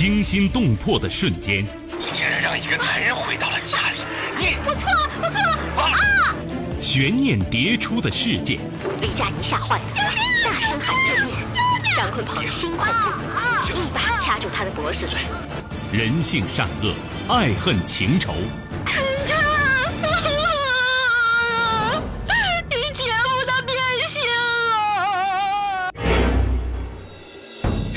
惊心动魄的瞬间，你竟然让一个男人回到了家里，你我错了，我错。了啊！悬念迭出的事件，李佳妮吓坏。了，大声喊救命。张坤鹏惊恐不已，一把掐住他的脖子。人性善恶，爱恨情仇。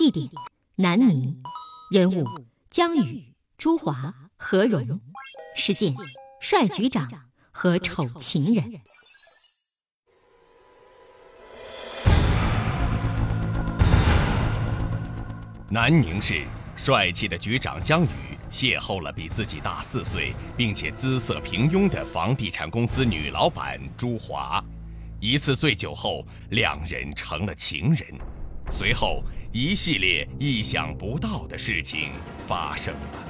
地点南宁，人物江宇、朱华、何荣，事件帅局长和丑情人。南宁市帅气的局长江宇邂逅了比自己大四岁，并且姿色平庸的房地产公司女老板朱华。一次醉酒后，两人成了情人。随后，一系列意想不到的事情发生了。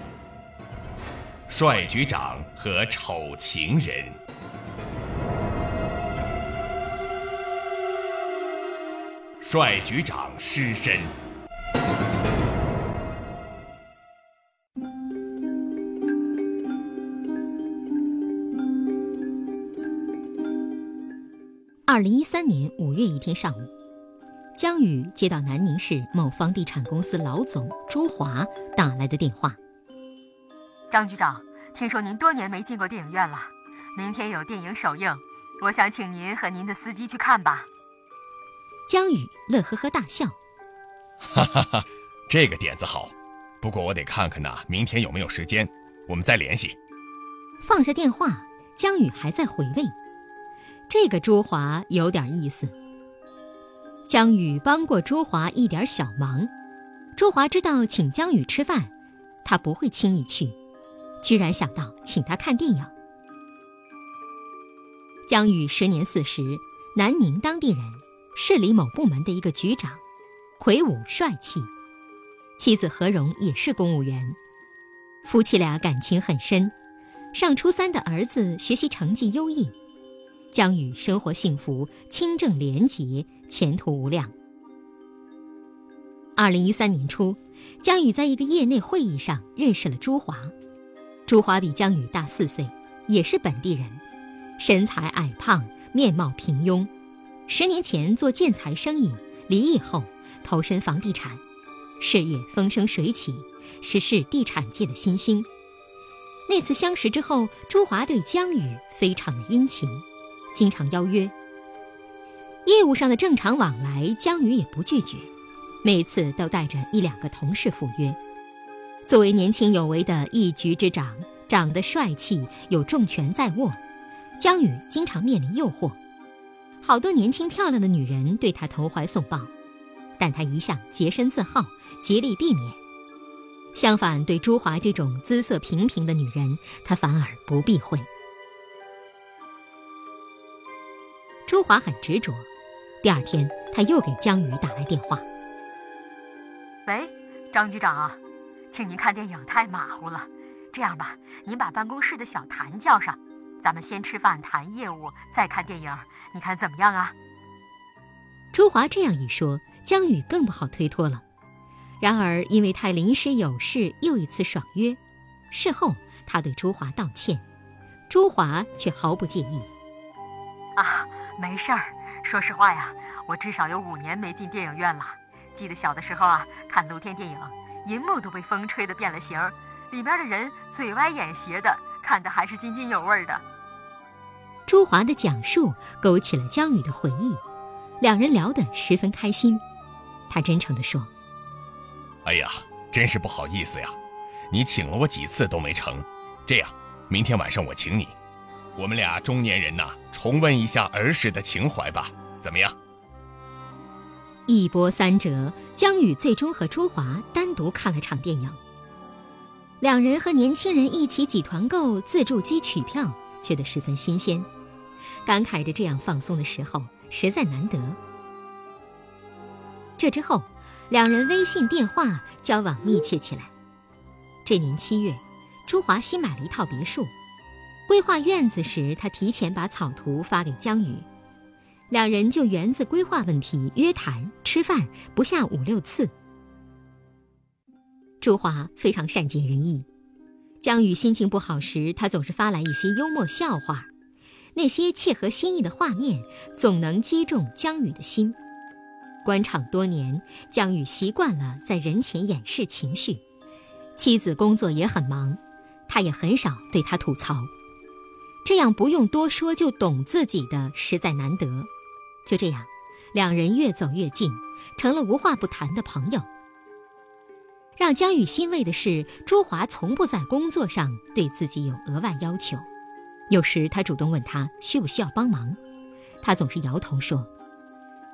帅局长和丑情人。帅局长失身。二零一三年五月一天上午，江宇接到南宁市某房地产公司老总朱华打来的电话。张局长，听说您多年没进过电影院了，明天有电影首映，我想请您和您的司机去看吧。江宇乐呵呵大笑，哈哈哈，这个点子好，不过我得看看呢，明天有没有时间，我们再联系。放下电话，江宇还在回味。这个朱华有点意思。江宇帮过朱华一点小忙，朱华知道请江宇吃饭，他不会轻易去，居然想到请他看电影。江宇时年四十，南宁当地人，市里某部门的一个局长，魁梧帅气，妻子何荣也是公务员，夫妻俩感情很深，上初三的儿子学习成绩优异。江宇生活幸福，清正廉洁，前途无量。二零一三年初，江宇在一个业内会议上认识了朱华。朱华比江宇大四岁，也是本地人，身材矮胖，面貌平庸。十年前做建材生意，离异后投身房地产，事业风生水起，是市地产界的新星。那次相识之后，朱华对江宇非常的殷勤。经常邀约，业务上的正常往来，江宇也不拒绝，每次都带着一两个同事赴约。作为年轻有为的一局之长，长得帅气，有重权在握，江宇经常面临诱惑。好多年轻漂亮的女人对他投怀送抱，但他一向洁身自好，极力避免。相反，对朱华这种姿色平平的女人，他反而不避讳。朱华很执着，第二天他又给江宇打来电话。喂，张局长啊，请您看电影太马虎了，这样吧，您把办公室的小谭叫上，咱们先吃饭谈业务，再看电影，你看怎么样啊？朱华这样一说，江宇更不好推脱了。然而因为他临时有事，又一次爽约。事后他对朱华道歉，朱华却毫不介意。啊。没事儿，说实话呀，我至少有五年没进电影院了。记得小的时候啊，看露天电影，银幕都被风吹得变了形，里边的人嘴歪眼斜的，看的还是津津有味的。朱华的讲述勾起了江宇的回忆，两人聊得十分开心。他真诚地说：“哎呀，真是不好意思呀，你请了我几次都没成。这样，明天晚上我请你。”我们俩中年人呐，重温一下儿时的情怀吧，怎么样？一波三折，江宇最终和朱华单独看了场电影，两人和年轻人一起挤团购自助机取票，觉得十分新鲜，感慨着这样放松的时候实在难得。这之后，两人微信电话交往密切起来。这年七月，朱华新买了一套别墅，规划院子时，他提前把草图发给江宇，两人就园子规划问题约谈吃饭不下五六次。朱华非常善解人意，江宇心情不好时，他总是发来一些幽默笑话，那些切合心意的画面总能击中江宇的心。官场多年，江宇习惯了在人前掩饰情绪，妻子工作也很忙，他也很少对他吐槽，这样不用多说就懂自己的实在难得。就这样，两人越走越近，成了无话不谈的朋友。让江宇欣慰的是，朱华从不在工作上对自己有额外要求。有时他主动问他需不需要帮忙，他总是摇头说：“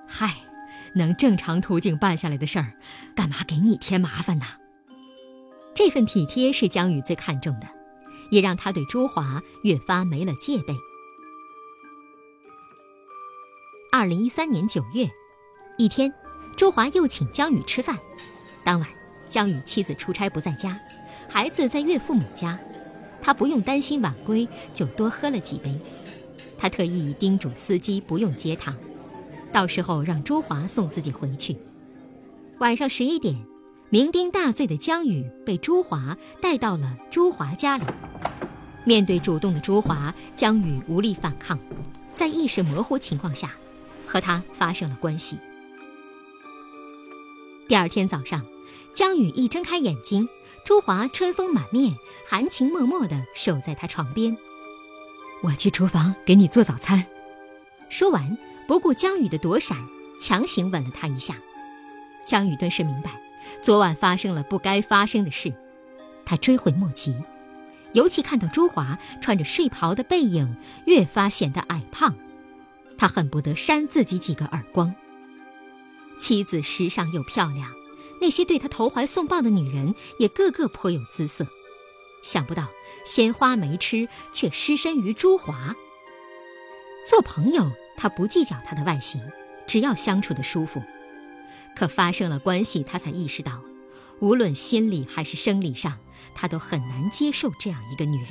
嗨，能正常途径办下来的事儿，干嘛给你添麻烦呢？”这份体贴是江宇最看重的，也让他对朱华越发没了戒备。二零一三年九月，一天，朱华又请江宇吃饭，当晚。江宇妻子出差不在家，孩子在岳父母家，他不用担心晚归，就多喝了几杯。他特意叮嘱司机不用接他，到时候让朱华送自己回去。晚上十一点，酩酊大醉的江宇被朱华带到了朱华家里。面对主动的朱华，江宇无力反抗，在意识模糊情况下，和他发生了关系。第二天早上。江宇一睁开眼睛，朱华春风满面、含情脉脉地守在他床边。我去厨房给你做早餐。说完，不顾江宇的躲闪，强行吻了他一下。江宇顿时明白，昨晚发生了不该发生的事，他追悔莫及。尤其看到朱华穿着睡袍的背影，越发显得矮胖，他恨不得扇自己几个耳光。妻子时尚又漂亮。那些对他投怀送抱的女人也个个颇有姿色，想不到鲜花没吃，却失身于朱华。做朋友，他不计较他的外形，只要相处的舒服。可发生了关系，他才意识到，无论心理还是生理上，他都很难接受这样一个女人。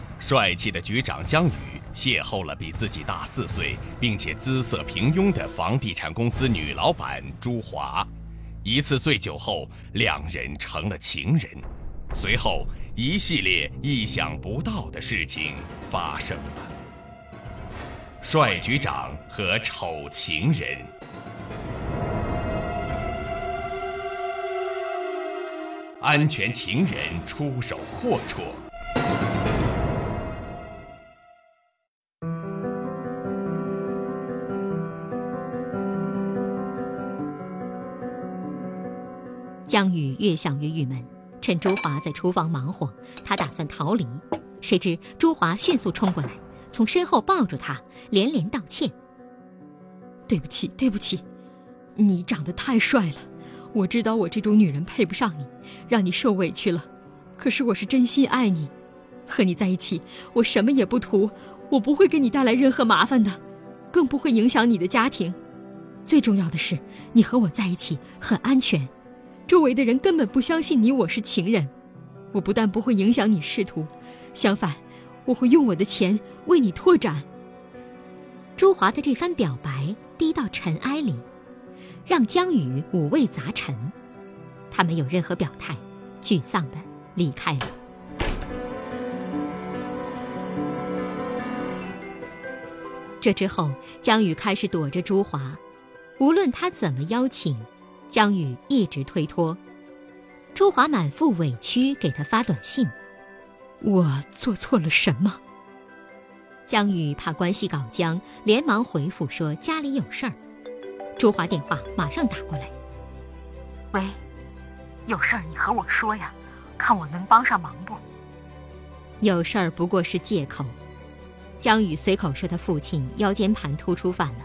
帅气的局长江宇邂逅了比自己大四岁，并且姿色平庸的房地产公司女老板朱华。一次醉酒后，两人成了情人。随后，一系列意想不到的事情发生了。帅局长和丑情人，安全情人出手阔绰。江宇越想越郁闷，趁朱华在厨房忙活，他打算逃离。谁知朱华迅速冲过来，从身后抱住他，连连道歉：“对不起，对不起，你长得太帅了，我知道我这种女人配不上你，让你受委屈了。可是我是真心爱你，和你在一起，我什么也不图，我不会给你带来任何麻烦的，更不会影响你的家庭。最重要的是，你和我在一起很安全。”周围的人根本不相信你我是情人。我不但不会影响你仕途，相反，我会用我的钱为你拓展。朱华的这番表白低到尘埃里，让江宇五味杂陈。他没有任何表态，沮丧的离开了。这之后，江宇开始躲着朱华，无论他怎么邀请，江宇一直推脱。朱华满腹委屈，给他发短信：“我做错了什么？”江宇怕关系搞僵，连忙回复说：“家里有事儿。”朱华电话马上打过来：“喂，有事儿你和我说呀，看我能帮上忙不？”有事儿不过是借口。江宇随口说他父亲腰间盘突出犯了，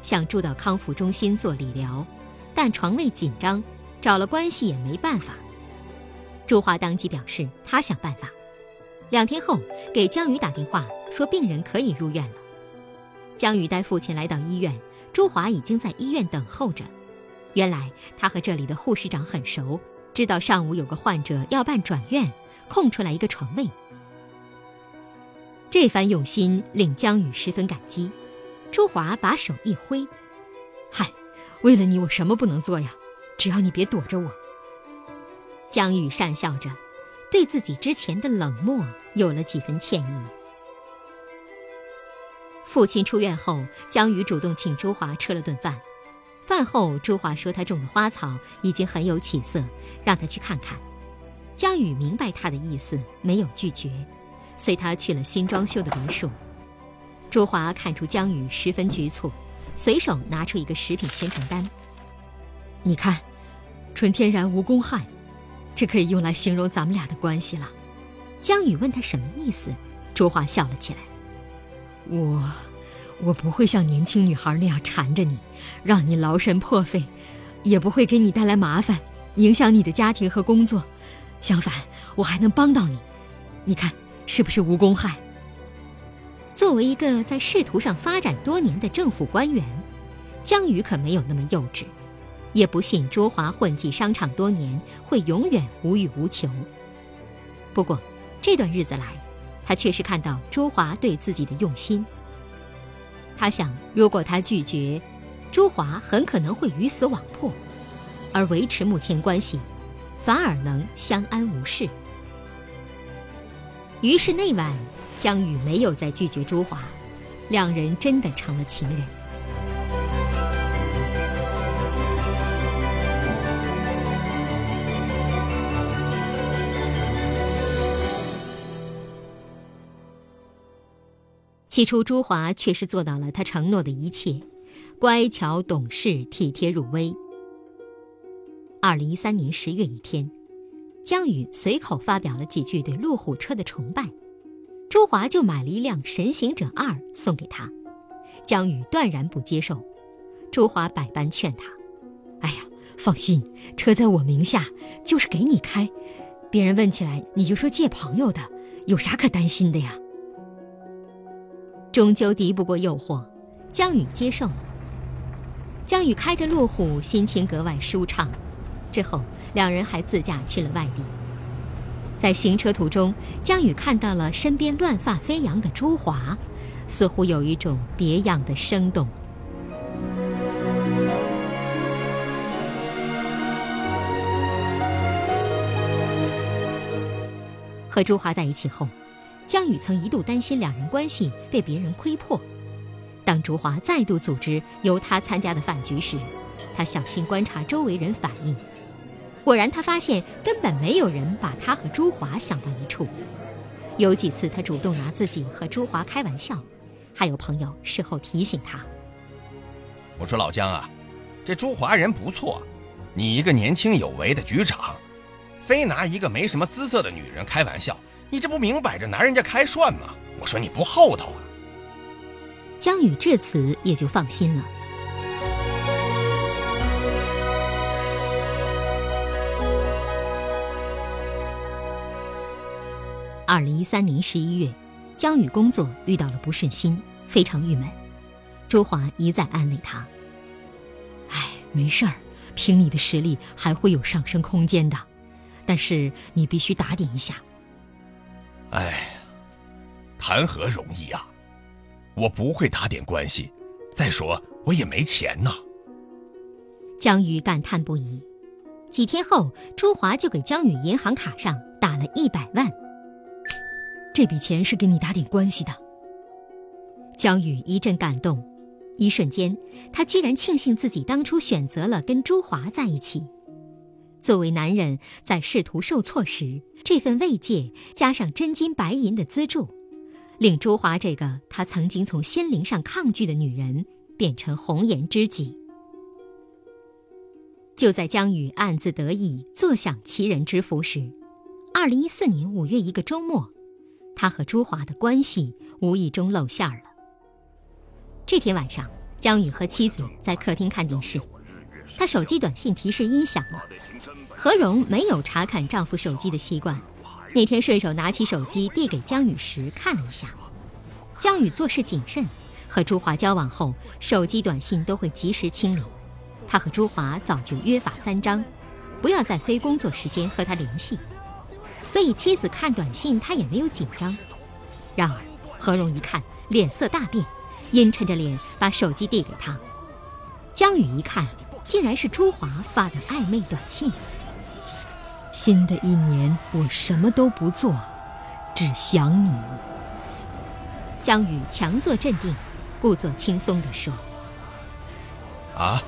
想住到康复中心做理疗，但床位紧张，找了关系也没办法。朱华当即表示他想办法。两天后给江宇打电话说病人可以入院了。江宇带父亲来到医院，朱华已经在医院等候着。原来他和这里的护士长很熟，知道上午有个患者要办转院，空出来一个床位。这番用心令江宇十分感激，朱华把手一挥：“嗨，为了你，我什么不能做呀？只要你别躲着我。”江宇讪笑着，对自己之前的冷漠有了几分歉意。父亲出院后，江宇主动请朱华吃了顿饭。饭后，朱华说他种的花草已经很有起色，让他去看看。江宇明白他的意思，没有拒绝。随他去了新装修的别墅，朱华看出江宇十分局促，随手拿出一个食品宣传单。你看，纯天然无公害，这可以用来形容咱们俩的关系了。江宇问他什么意思，朱华笑了起来。我，我不会像年轻女孩那样缠着你，让你劳神破费，也不会给你带来麻烦，影响你的家庭和工作。相反，我还能帮到你。你看。是不是无公害？作为一个在仕途上发展多年的政府官员，江宇可没有那么幼稚，也不信朱华混迹商场多年会永远无欲无求。不过这段日子来，他确实看到朱华对自己的用心。他想，如果他拒绝，朱华很可能会鱼死网破，而维持目前关系，反而能相安无事。于是那晚，江宇没有再拒绝朱华，两人真的成了情人。起初，朱华确实做到了他承诺的一切，乖巧懂事、体贴入微。二零一三年十月一天。江宇随口发表了几句对路虎车的崇拜，朱华就买了一辆神行者二送给他。江宇断然不接受，朱华百般劝他：“哎呀，放心，车在我名下，就是给你开。别人问起来，你就说借朋友的，有啥可担心的呀？”终究敌不过诱惑，江宇接受了。江宇开着路虎，心情格外舒畅。之后，两人还自驾去了外地。在行车途中，江宇看到了身边乱发飞扬的朱华，似乎有一种别样的生动。和朱华在一起后，江宇曾一度担心两人关系被别人窥破。当朱华再度组织由他参加的饭局时，他小心观察周围人反应。果然，他发现根本没有人把他和朱华想到一处。有几次，他主动拿自己和朱华开玩笑，还有朋友事后提醒他：“我说老姜啊，这朱华人不错，你一个年轻有为的局长，非拿一个没什么姿色的女人开玩笑，你这不明摆着拿人家开涮吗？我说你不厚道啊！”江宇至此也就放心了。二零一三年十一月，江宇工作遇到了不顺心，非常郁闷。朱华一再安慰他：“哎，没事儿，凭你的实力还会有上升空间的，但是你必须打点一下。”哎，谈何容易啊！我不会打点关系，再说我也没钱呐。江宇感叹不已。几天后，朱华就给江宇银行卡上打了一百万。这笔钱是给你打点关系的。江宇一阵感动，一瞬间，他居然庆幸自己当初选择了跟朱华在一起。作为男人，在仕途受挫时，这份慰藉加上真金白银的资助，令朱华这个他曾经从心灵上抗拒的女人变成红颜知己。就在江宇暗自得意、坐享其人之福时，二零一四年五月一个周末，他和朱华的关系无意中露馅了。这天晚上，江宇和妻子在客厅看电视，他手机短信提示音响了。何荣没有查看丈夫手机的习惯，那天顺手拿起手机递给江宇时看了一下。江宇做事谨慎，和朱华交往后，手机短信都会及时清理。他和朱华早就约法三章，不要在非工作时间和他联系，所以妻子看短信他也没有紧张。然而何荣一看脸色大变，阴沉着脸把手机递给他。江宇一看，竟然是朱华发的暧昧短信。新的一年我什么都不做，只想你。江宇强作镇定，故作轻松地说：“啊。”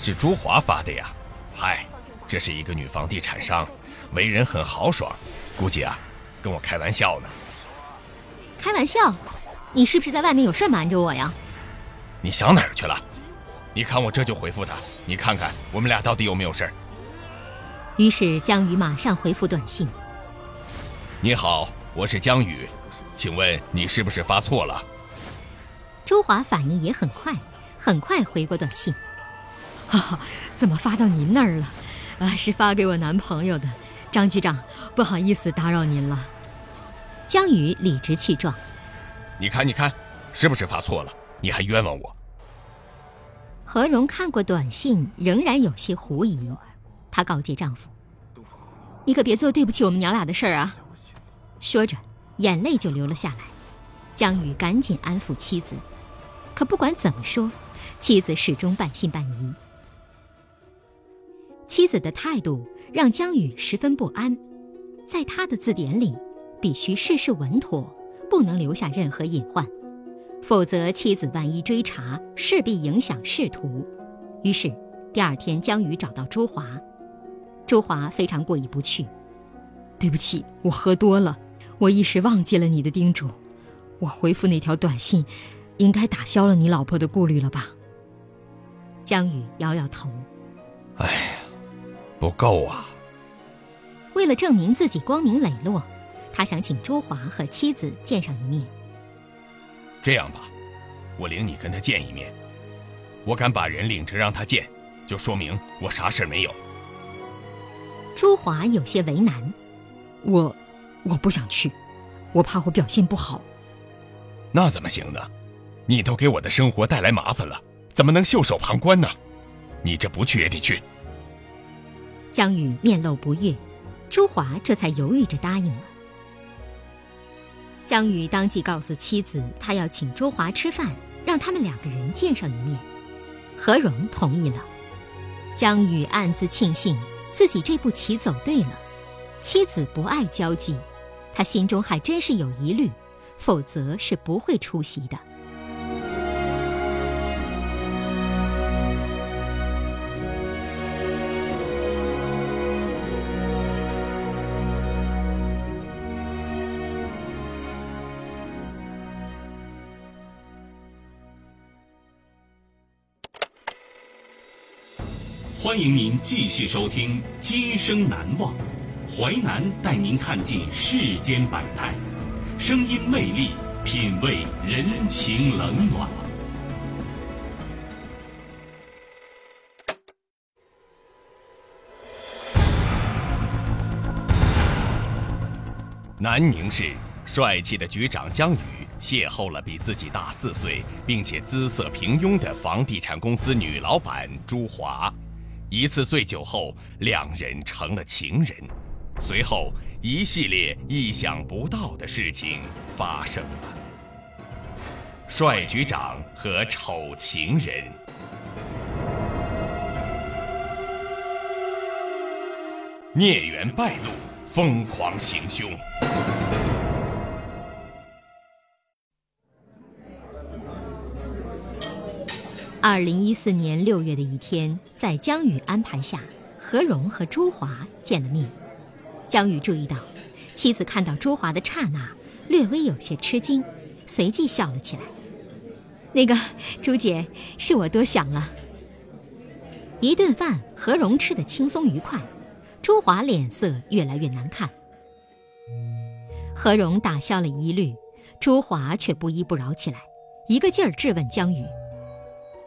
是朱华发的呀，嗨，这是一个女房地产商，为人很豪爽，估计啊，跟我开玩笑呢。开玩笑？你是不是在外面有事瞒着我呀？你想哪儿去了？你看我这就回复他，你看看我们俩到底有没有事儿？于是江宇马上回复短信：“你好，我是江宇，请问你是不是发错了？”周华反应也很快，很快回过短信。哈哈，怎么发到您那儿了？啊，是发给我男朋友的。张局长，不好意思打扰您了。江宇理直气壮：“你看，你看，是不是发错了？你还冤枉我。”何荣看过短信，仍然有些狐疑。她告诫丈夫：“你可别做对不起我们娘俩的事儿啊！”说着，眼泪就流了下来。江宇赶紧安抚妻子，可不管怎么说，妻子始终半信半疑。妻子的态度让江宇十分不安，在他的字典里，必须事事稳妥，不能留下任何隐患，否则妻子万一追查，势必影响仕途。于是，第二天江宇找到朱华，朱华非常过意不去：“对不起，我喝多了，我一时忘记了你的叮嘱，我回复那条短信，应该打消了你老婆的顾虑了吧？”江宇摇摇头：“哎。”不够啊！为了证明自己光明磊落，他想请朱华和妻子见上一面。这样吧，我领你跟他见一面。我敢把人领着让他见，就说明我啥事没有。朱华有些为难：“我，我不想去，我怕我表现不好。”那怎么行呢？你都给我的生活带来麻烦了，怎么能袖手旁观呢？你这不去也得去。江宇面露不悦，朱华这才犹豫着答应了。江宇当即告诉妻子，他要请朱华吃饭，让他们两个人见上一面。何荣同意了。江宇暗自庆幸自己这步棋走对了。妻子不爱交际，他心中还真是有疑虑，否则是不会出席的。欢迎您继续收听《今生难忘》，淮南带您看尽世间百态，声音魅力，品味人情冷暖。南宁市帅气的局长江宇邂逅了比自己大四岁，并且姿色平庸的房地产公司女老板朱华。一次醉酒后，两人成了情人。随后，一系列意想不到的事情发生了。帅局长和丑情人，孽缘败露，疯狂行凶。二零一四年六月的一天，在江宇安排下，何荣和朱华见了面。江宇注意到，妻子看到朱华的刹那，略微有些吃惊，随即笑了起来。那个朱姐，是我多想了。一顿饭，何荣吃得轻松愉快，朱华脸色越来越难看。何荣打消了疑虑，朱华却不依不饶起来，一个劲儿质问江宇：“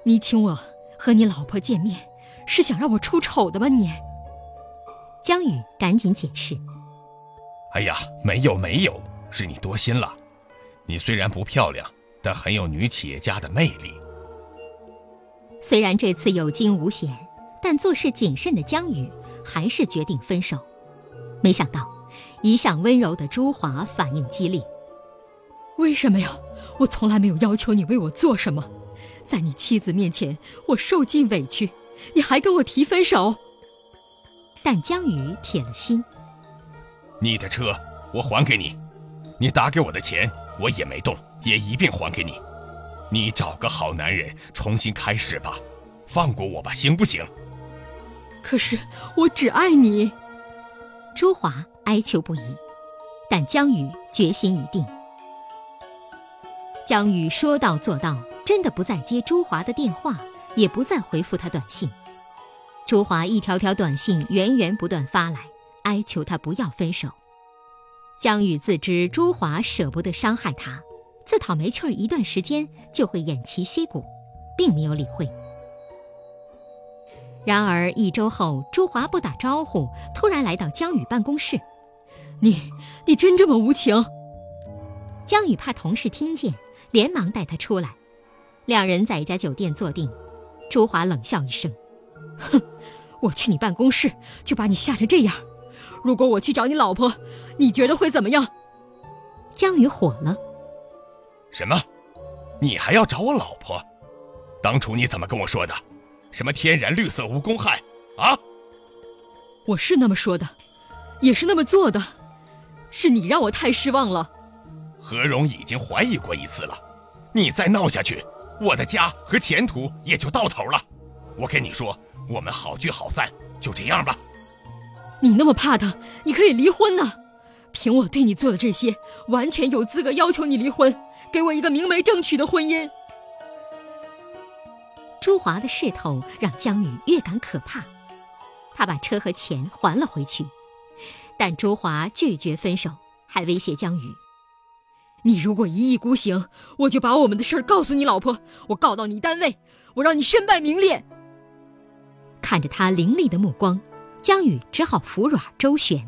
你请我和你老婆见面，是想让我出丑的吗？你？”江宇赶紧解释：“哎呀，没有没有，是你多心了。你虽然不漂亮，但很有女企业家的魅力。”虽然这次有惊无险，但做事谨慎的江宇还是决定分手。没想到，一向温柔的朱华反应激烈：“为什么呀？我从来没有要求你为我做什么，在你妻子面前，我受尽委屈，你还跟我提分手？”但江宇铁了心：“你的车我还给你，你打给我的钱我也没动，也一并还给你。”你找个好男人重新开始吧，放过我吧，行不行？可是我只爱你。朱华哀求不已，但江宇决心已定。江宇说到做到，真的不再接朱华的电话，也不再回复他短信。朱华一条条短信源源不断发来，哀求他不要分手。江宇自知朱华舍不得伤害他。自讨没趣儿一段时间，就会偃旗息鼓，并没有理会。然而一周后，朱华不打招呼，突然来到江宇办公室。你，你真这么无情？江宇怕同事听见，连忙带他出来。两人在一家酒店坐定。朱华冷笑一声：“哼，我去你办公室就把你吓成这样。如果我去找你老婆，你觉得会怎么样？”江宇火了。什么？你还要找我老婆？当初你怎么跟我说的？什么天然绿色无公害？啊？我是那么说的，也是那么做的，是你让我太失望了。何荣已经怀疑过一次了，你再闹下去，我的家和前途也就到头了。我跟你说，我们好聚好散，就这样吧。你那么怕他，你可以离婚呢。凭我对你做的这些，完全有资格要求你离婚。给我一个明媒正娶的婚姻。朱华的势头让江宇越感可怕，他把车和钱还了回去，但朱华拒绝分手，还威胁江宇：“你如果一意孤行，我就把我们的事儿告诉你老婆，我告到你单位，我让你身败名裂。”看着他凌厉的目光，江宇只好服软周旋。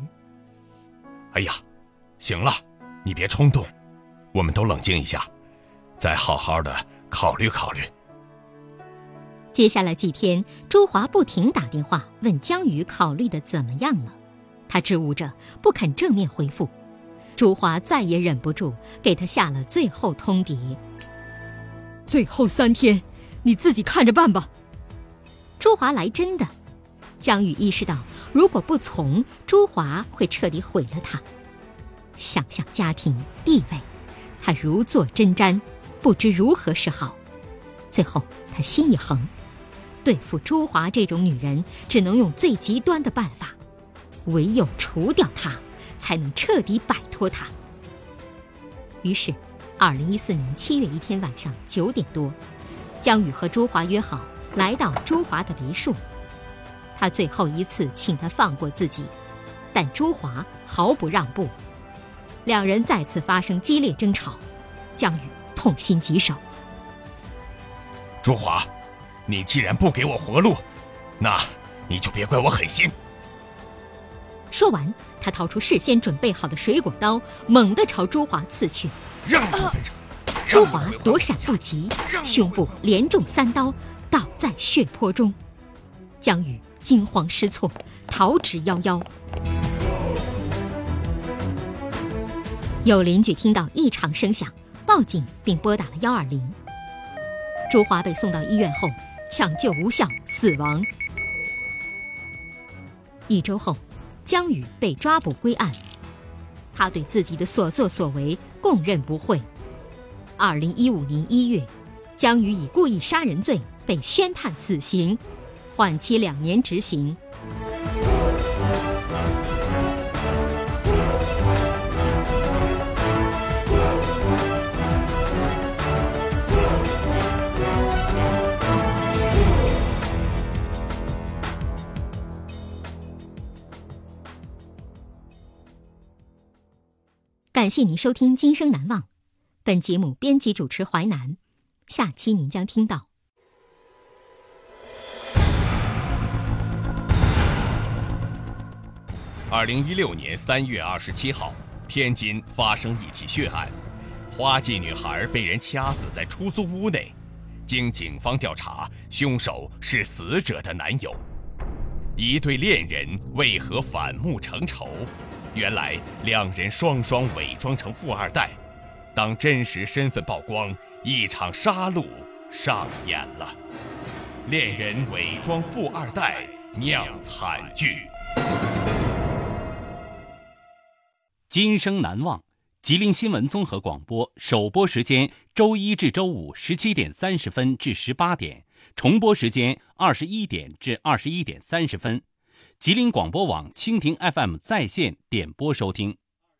哎呀，行了，你别冲动。我们都冷静一下，再好好的考虑考虑。接下来几天，朱华不停打电话问江宇考虑的怎么样了，他支吾着不肯正面回复。朱华再也忍不住，给他下了最后通牒：最后三天，你自己看着办吧。朱华来真的，江宇意识到，如果不从，朱华会彻底毁了他。想想家庭地位。他如坐针毡，不知如何是好。最后，他心一横，对付朱华这种女人，只能用最极端的办法，唯有除掉她，才能彻底摆脱他。于是，二零一四年七月一天晚上九点多，江宇和朱华约好来到朱华的别墅。他最后一次请他放过自己，但朱华毫不让步。两人再次发生激烈争吵，江宇痛心疾首。朱华，你既然不给我活路，那你就别怪我狠心。说完，他掏出事先准备好的水果刀，猛地朝朱华刺去。让我朱华躲闪不及，胸部连中三刀，倒在血泊中。江宇惊慌失措，逃之夭夭。有邻居听到异常声响，报警并拨打了幺二零。朱华被送到医院后，抢救无效死亡。一周后，江宇被抓捕归案，他对自己的所作所为供认不讳。二零一五年一月，江宇以故意杀人罪被宣判死刑，缓期两年执行。感谢您收听《今生难忘》，本节目编辑主持淮南，下期您将听到。二零一六年三月二十七号，天津发生一起血案，花季女孩被人掐死在出租屋内。经警方调查，凶手是死者的男友。一对恋人为何反目成仇？原来两人双双伪装成富二代，当真实身份曝光，一场杀戮上演了。恋人伪装富二代酿惨剧。今生难忘，吉林新闻综合广播首播时间周一至周五十七点三十分至十八点，重播时间二十一点至二十一点三十分。吉林广播网、蜻蜓 FM 在线点播收听。